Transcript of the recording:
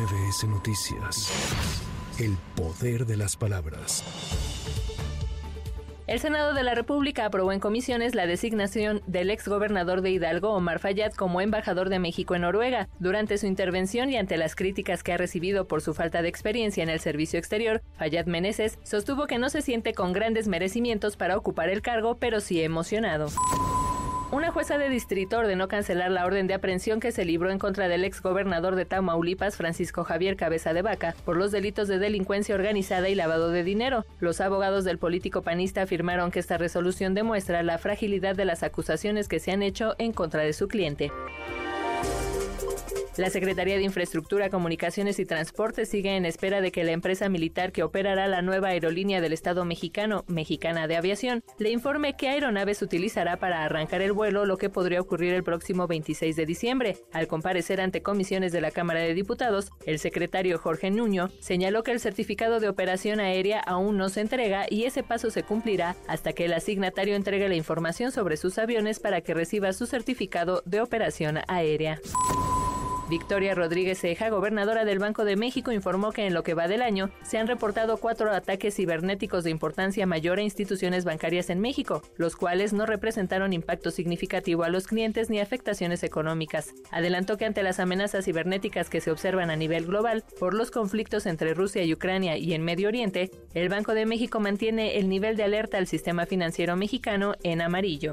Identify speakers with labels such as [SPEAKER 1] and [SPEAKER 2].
[SPEAKER 1] MBS Noticias. El poder de las palabras.
[SPEAKER 2] El Senado de la República aprobó en comisiones la designación del exgobernador de Hidalgo, Omar Fayad, como embajador de México en Noruega. Durante su intervención y ante las críticas que ha recibido por su falta de experiencia en el servicio exterior, Fayad Meneses sostuvo que no se siente con grandes merecimientos para ocupar el cargo, pero sí emocionado. Una jueza de distrito ordenó cancelar la orden de aprehensión que se libró en contra del ex gobernador de Tamaulipas, Francisco Javier Cabeza de Vaca, por los delitos de delincuencia organizada y lavado de dinero. Los abogados del político panista afirmaron que esta resolución demuestra la fragilidad de las acusaciones que se han hecho en contra de su cliente. La Secretaría de Infraestructura, Comunicaciones y Transporte sigue en espera de que la empresa militar que operará la nueva aerolínea del Estado mexicano, Mexicana de Aviación, le informe qué aeronaves utilizará para arrancar el vuelo, lo que podría ocurrir el próximo 26 de diciembre. Al comparecer ante comisiones de la Cámara de Diputados, el secretario Jorge Nuño señaló que el certificado de operación aérea aún no se entrega y ese paso se cumplirá hasta que el asignatario entregue la información sobre sus aviones para que reciba su certificado de operación aérea. Victoria Rodríguez Ceja, gobernadora del Banco de México, informó que en lo que va del año se han reportado cuatro ataques cibernéticos de importancia mayor a instituciones bancarias en México, los cuales no representaron impacto significativo a los clientes ni afectaciones económicas. Adelantó que ante las amenazas cibernéticas que se observan a nivel global por los conflictos entre Rusia y Ucrania y en Medio Oriente, el Banco de México mantiene el nivel de alerta al sistema financiero mexicano en amarillo.